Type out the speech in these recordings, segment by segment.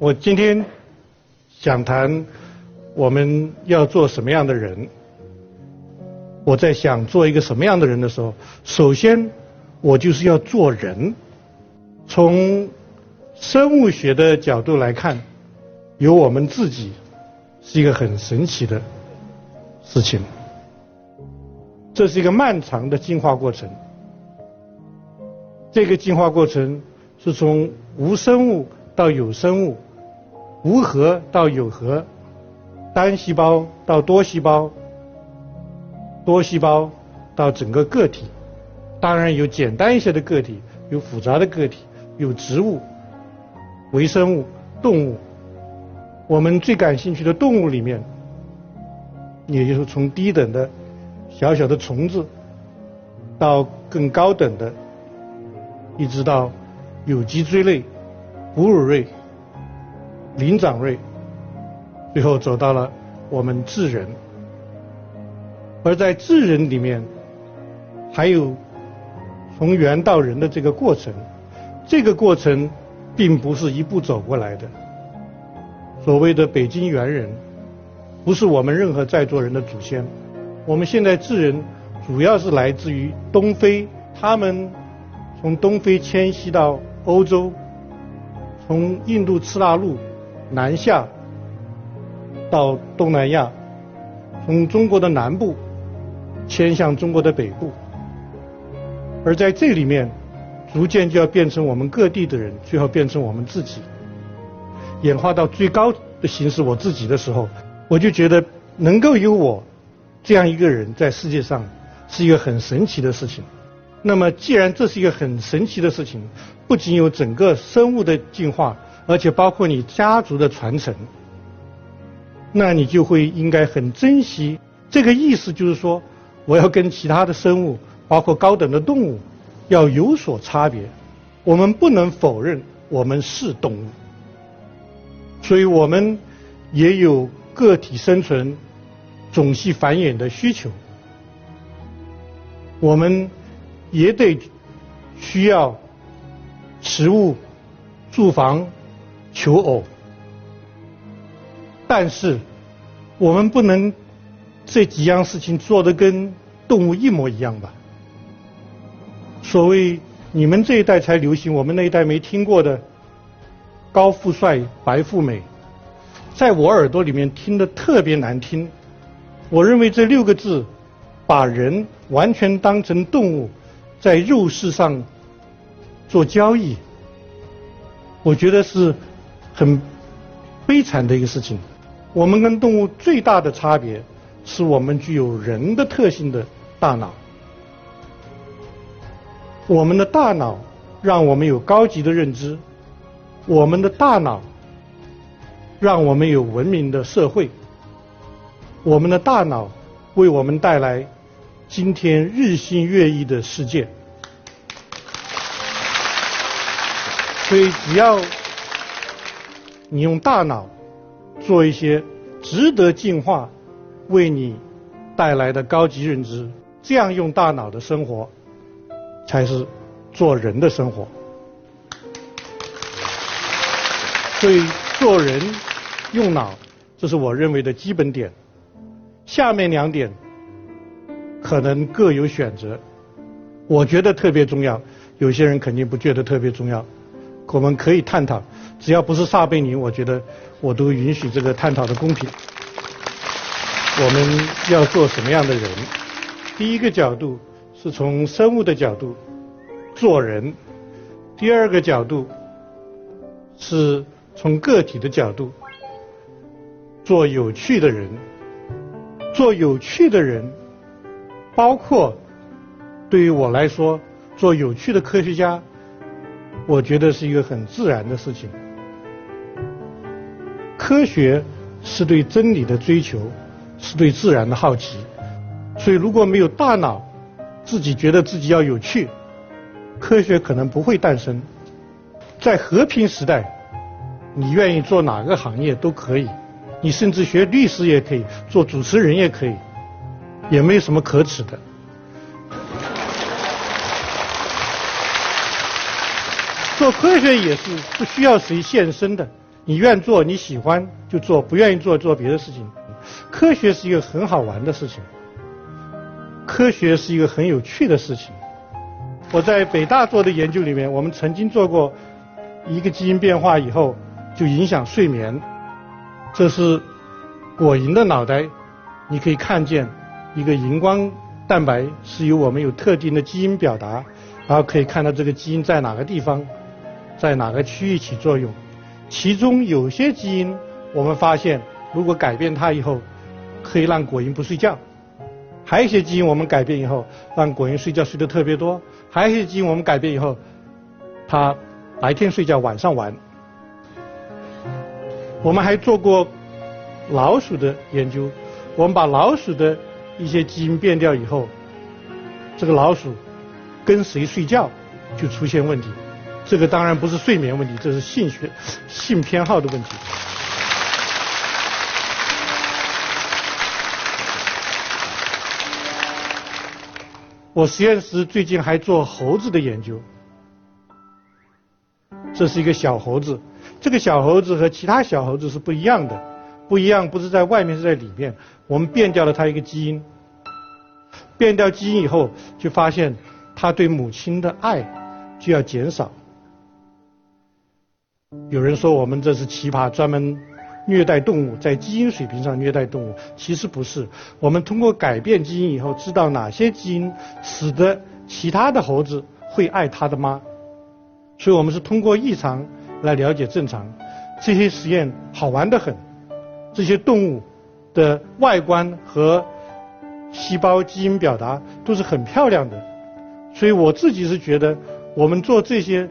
我今天想谈我们要做什么样的人。我在想做一个什么样的人的时候，首先我就是要做人。从生物学的角度来看，有我们自己是一个很神奇的事情。这是一个漫长的进化过程。这个进化过程是从无生物到有生物。无核到有核，单细胞到多细胞，多细胞到整个个体，当然有简单一些的个体，有复杂的个体，有植物、微生物、动物。我们最感兴趣的动物里面，也就是从低等的小小的虫子，到更高等的，一直到有脊椎类、哺乳类。林长类，最后走到了我们智人，而在智人里面，还有从猿到人的这个过程，这个过程并不是一步走过来的。所谓的北京猿人，不是我们任何在座人的祖先。我们现在智人主要是来自于东非，他们从东非迁徙到欧洲，从印度次大陆。南下到东南亚，从中国的南部迁向中国的北部，而在这里面，逐渐就要变成我们各地的人，最后变成我们自己，演化到最高的形式我自己的时候，我就觉得能够有我这样一个人在世界上是一个很神奇的事情。那么，既然这是一个很神奇的事情，不仅有整个生物的进化。而且包括你家族的传承，那你就会应该很珍惜。这个意思就是说，我要跟其他的生物，包括高等的动物，要有所差别。我们不能否认我们是动物，所以我们也有个体生存、种系繁衍的需求。我们也得需要食物、住房。求偶，但是我们不能这几样事情做得跟动物一模一样吧？所谓你们这一代才流行，我们那一代没听过的“高富帅、白富美”，在我耳朵里面听得特别难听。我认为这六个字把人完全当成动物，在肉市上做交易，我觉得是。很悲惨的一个事情。我们跟动物最大的差别是我们具有人的特性的大脑。我们的大脑让我们有高级的认知，我们的大脑让我们有文明的社会，我们的大脑为我们带来今天日新月异的世界。所以只要。你用大脑做一些值得进化、为你带来的高级认知，这样用大脑的生活才是做人的生活。所以做人用脑，这是我认为的基本点。下面两点可能各有选择，我觉得特别重要，有些人肯定不觉得特别重要。我们可以探讨，只要不是撒贝宁，我觉得我都允许这个探讨的公平。我们要做什么样的人？第一个角度是从生物的角度做人，第二个角度是从个体的角度做有趣的人。做有趣的人，包括对于我来说，做有趣的科学家。我觉得是一个很自然的事情。科学是对真理的追求，是对自然的好奇。所以如果没有大脑，自己觉得自己要有趣，科学可能不会诞生。在和平时代，你愿意做哪个行业都可以，你甚至学律师也可以，做主持人也可以，也没有什么可耻的。做科学也是不需要谁献身的，你愿做你喜欢就做，不愿意做做别的事情。科学是一个很好玩的事情，科学是一个很有趣的事情。我在北大做的研究里面，我们曾经做过一个基因变化以后就影响睡眠。这是果蝇的脑袋，你可以看见一个荧光蛋白是由我们有特定的基因表达，然后可以看到这个基因在哪个地方，在哪个区域起作用。其中有些基因，我们发现如果改变它以后，可以让果蝇不睡觉；还有一些基因我们改变以后，让果蝇睡觉睡得特别多；还有一些基因我们改变以后，它白天睡觉，晚上玩。我们还做过老鼠的研究，我们把老鼠的一些基因变掉以后，这个老鼠跟谁睡觉就出现问题。这个当然不是睡眠问题，这是性学、性偏好的问题。我实验室最近还做猴子的研究，这是一个小猴子，这个小猴子和其他小猴子是不一样的，不一样不是在外面是在里面。我们变掉了它一个基因，变掉基因以后，就发现它对母亲的爱就要减少。有人说我们这是奇葩，专门虐待动物，在基因水平上虐待动物。其实不是，我们通过改变基因以后，知道哪些基因使得其他的猴子会爱它的妈。所以我们是通过异常来了解正常。这些实验好玩的很，这些动物的外观和细胞基因表达都是很漂亮的。所以我自己是觉得，我们做这些。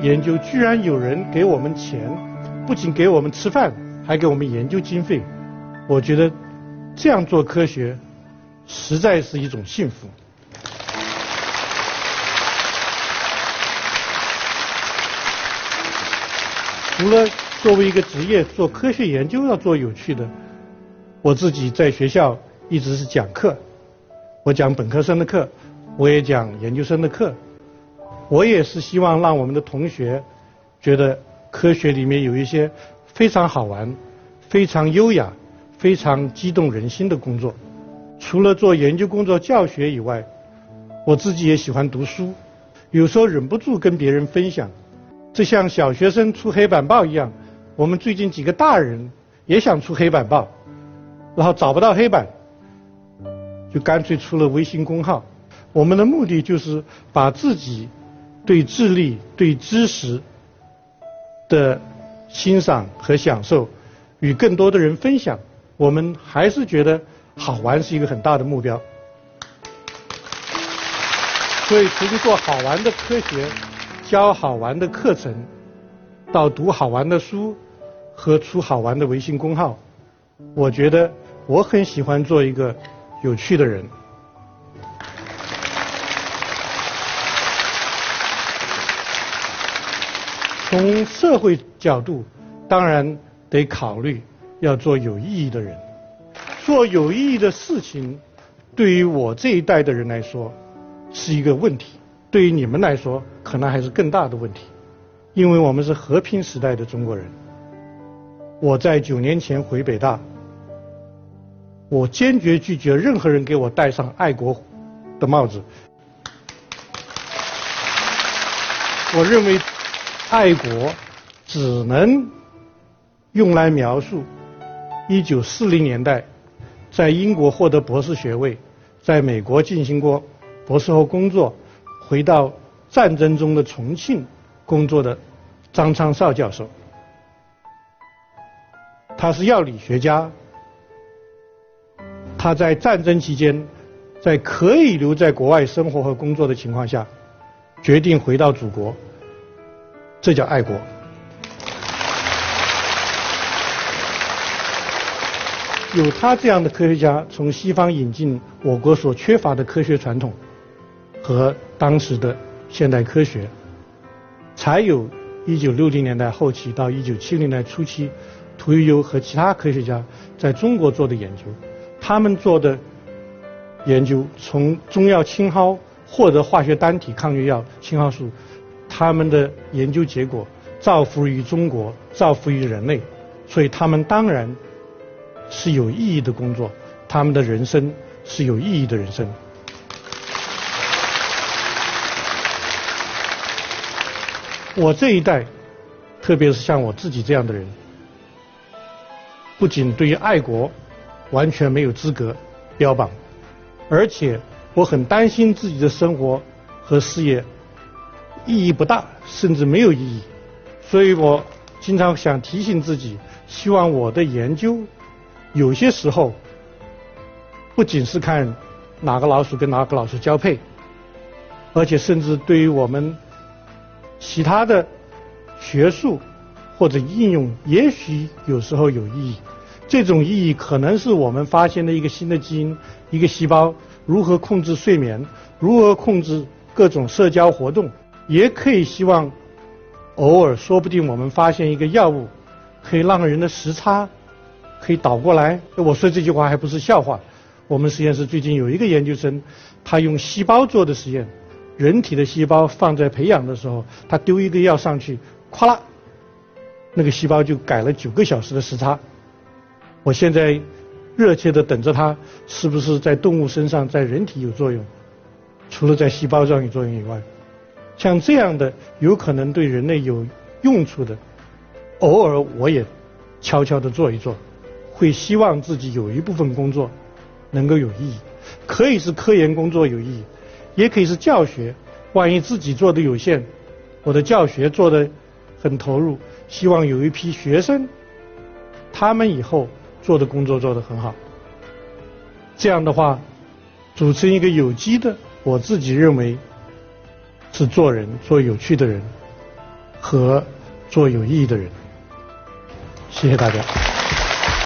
研究居然有人给我们钱，不仅给我们吃饭，还给我们研究经费。我觉得这样做科学实在是一种幸福。除了作为一个职业做科学研究要做有趣的，我自己在学校一直是讲课，我讲本科生的课，我也讲研究生的课。我也是希望让我们的同学觉得科学里面有一些非常好玩、非常优雅、非常激动人心的工作。除了做研究工作、教学以外，我自己也喜欢读书，有时候忍不住跟别人分享。这像小学生出黑板报一样，我们最近几个大人也想出黑板报，然后找不到黑板，就干脆出了微信公号。我们的目的就是把自己。对智力、对知识的欣赏和享受，与更多的人分享，我们还是觉得好玩是一个很大的目标。所以其实做好玩的科学、教好玩的课程，到读好玩的书和出好玩的微信公号，我觉得我很喜欢做一个有趣的人。从社会角度，当然得考虑要做有意义的人，做有意义的事情，对于我这一代的人来说是一个问题，对于你们来说可能还是更大的问题，因为我们是和平时代的中国人。我在九年前回北大，我坚决拒绝任何人给我戴上爱国的帽子，我认为。爱国只能用来描述1940年代在英国获得博士学位，在美国进行过博士后工作，回到战争中的重庆工作的张昌绍教授。他是药理学家，他在战争期间，在可以留在国外生活和工作的情况下，决定回到祖国。这叫爱国。有他这样的科学家从西方引进我国所缺乏的科学传统和当时的现代科学，才有1960年代后期到1970年代初期，屠呦呦和其他科学家在中国做的研究。他们做的研究从中药青蒿获得化学单体抗疟药青蒿素。他们的研究结果造福于中国，造福于人类，所以他们当然是有意义的工作，他们的人生是有意义的人生。我这一代，特别是像我自己这样的人，不仅对于爱国完全没有资格标榜，而且我很担心自己的生活和事业意义不大，甚至没有意义。所以我经常想提醒自己，希望我的研究有些时候不仅是看哪个老鼠跟哪个老鼠交配，而且甚至对于我们。其他的学术或者应用，也许有时候有意义。这种意义可能是我们发现的一个新的基因，一个细胞如何控制睡眠，如何控制各种社交活动。也可以希望偶尔，说不定我们发现一个药物，可以让人的时差可以倒过来。我说这句话还不是笑话。我们实验室最近有一个研究生，他用细胞做的实验。人体的细胞放在培养的时候，他丢一个药上去，咵啦，那个细胞就改了九个小时的时差。我现在热切的等着它是不是在动物身上，在人体有作用。除了在细胞上有作用以外，像这样的有可能对人类有用处的，偶尔我也悄悄的做一做，会希望自己有一部分工作能够有意义，可以是科研工作有意义。也可以是教学，万一自己做的有限，我的教学做的很投入，希望有一批学生，他们以后做的工作做得很好。这样的话，组成一个有机的，我自己认为是做人做有趣的人和做有意义的人。谢谢大家。